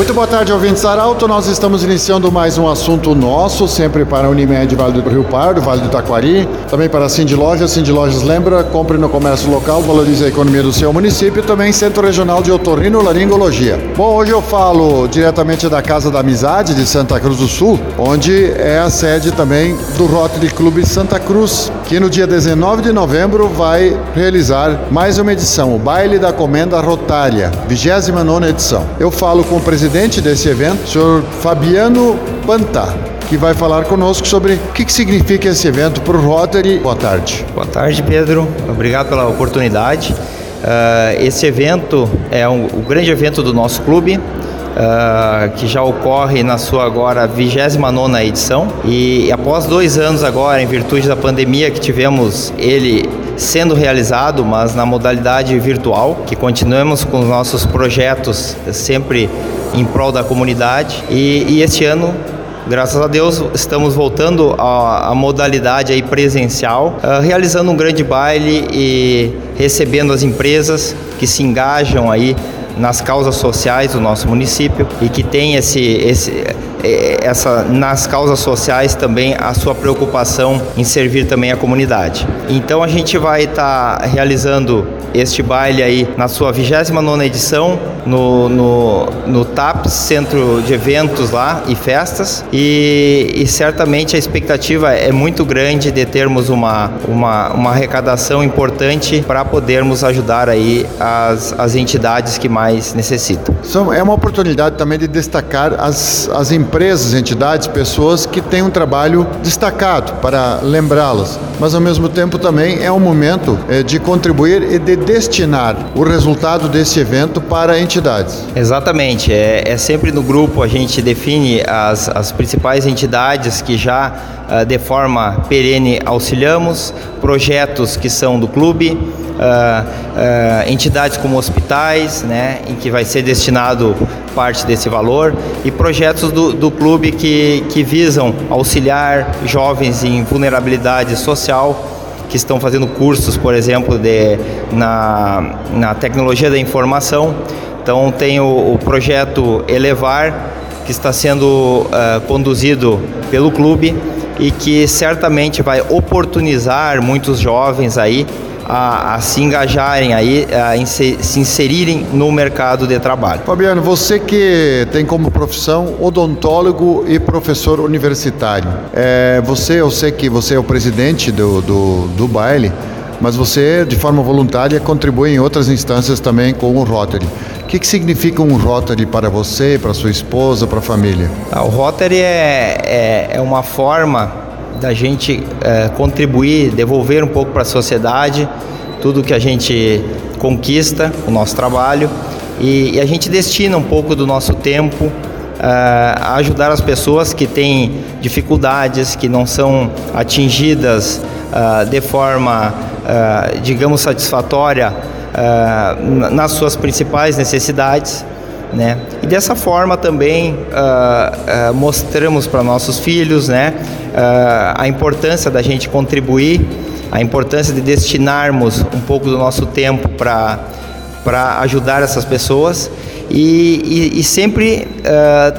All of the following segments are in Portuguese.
Muito boa tarde, ouvintes Arauto. Nós estamos iniciando mais um assunto nosso, sempre para a Unimed Vale do Rio Pardo, Vale do Taquari, também para a Cindy Lojas. Cindy Lojas lembra, compre no comércio local, valorize a economia do seu município e também Centro Regional de Otorrino Laringologia. Bom, hoje eu falo diretamente da Casa da Amizade de Santa Cruz do Sul, onde é a sede também do Rotary Clube Santa Cruz, que no dia 19 de novembro vai realizar mais uma edição, o Baile da Comenda Rotária, 29 edição. Eu falo com o presidente presidente desse evento, o senhor Fabiano Pantá, que vai falar conosco sobre o que, significa esse evento para o Rotary. Boa tarde. Boa tarde, Pedro. Obrigado pela oportunidade. Uh, esse evento é um, o grande evento do nosso clube. Uh, que já ocorre na sua agora 29 edição e após dois anos agora, em virtude da pandemia que tivemos ele sendo realizado, mas na modalidade virtual, que continuamos com os nossos projetos sempre em prol da comunidade. E, e este ano Graças a Deus estamos voltando à, modalidade aí presencial, uh, realizando um grande baile e recebendo as empresas que se engajam aí nas causas sociais do nosso município e que tem esse, esse eh, essa nas causas sociais também a sua preocupação em servir também a comunidade. Então a gente vai estar tá realizando este baile aí na sua 29 edição no, no, no TAPS, Centro de Eventos lá e Festas e, e, certamente a expectativa é muito grande de termos uma, uma, uma arrecadação importante para podermos ajudar aí as, as entidades que mais necessitam. É uma oportunidade também de destacar as, as empresas, entidades, pessoas que têm um trabalho destacado para lembrá-las, mas ao mesmo tempo também é um momento é, de contribuir e de destinar o resultado desse evento para. Exatamente, é, é sempre no grupo a gente define as, as principais entidades que já uh, de forma perene auxiliamos, projetos que são do clube, uh, uh, entidades como hospitais, né, em que vai ser destinado parte desse valor, e projetos do, do clube que, que visam auxiliar jovens em vulnerabilidade social que estão fazendo cursos, por exemplo, de, na, na tecnologia da informação. Então tem o, o projeto Elevar, que está sendo uh, conduzido pelo clube e que certamente vai oportunizar muitos jovens aí a, a se engajarem aí, a se, se inserirem no mercado de trabalho. Fabiano, você que tem como profissão odontólogo e professor universitário, é, você, eu sei que você é o presidente do, do, do baile, mas você, de forma voluntária, contribui em outras instâncias também com o Rotary. Que, que significa um Rotary para você, para sua esposa, para a família? Ah, o Rotary é, é, é uma forma da gente é, contribuir, devolver um pouco para a sociedade tudo que a gente conquista, o nosso trabalho, e, e a gente destina um pouco do nosso tempo uh, a ajudar as pessoas que têm dificuldades, que não são atingidas uh, de forma, uh, digamos, satisfatória nas suas principais necessidades. Né? E dessa forma também uh, uh, mostramos para nossos filhos né, uh, a importância da gente contribuir, a importância de destinarmos um pouco do nosso tempo para ajudar essas pessoas. E, e, e sempre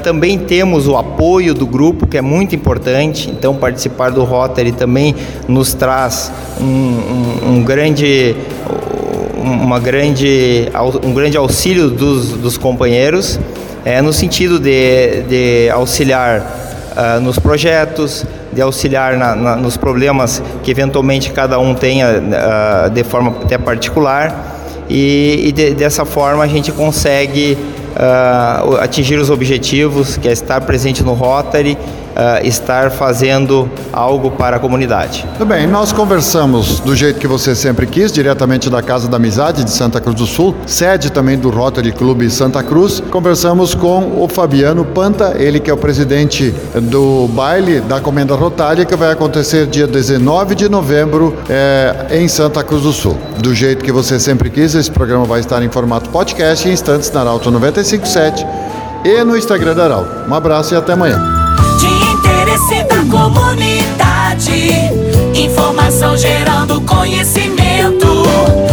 também temos o apoio do grupo, que é muito importante. Então, participar do Rotary também nos traz um, um, um grande uma grande, um grande auxílio dos, dos companheiros, é, no sentido de, de auxiliar uh, nos projetos, de auxiliar na, na, nos problemas que eventualmente cada um tenha uh, de forma até particular, e, e de, dessa forma a gente consegue uh, atingir os objetivos, que é estar presente no Rotary uh, estar fazendo algo para a comunidade. Tudo bem, nós conversamos do jeito que você sempre quis, diretamente da Casa da Amizade de Santa Cruz do Sul, sede também do Rotary Clube Santa Cruz. Conversamos com o Fabiano Panta, ele que é o presidente do baile da Comenda Rotária, que vai acontecer dia 19 de novembro é, em Santa Cruz do Sul. Do jeito que você sempre quis, esse programa vai estar em formato podcast em instantes na Arauto 957 e no Instagram da Arauto. Um abraço e até amanhã. Interesse da comunidade. Informação gerando conhecimento.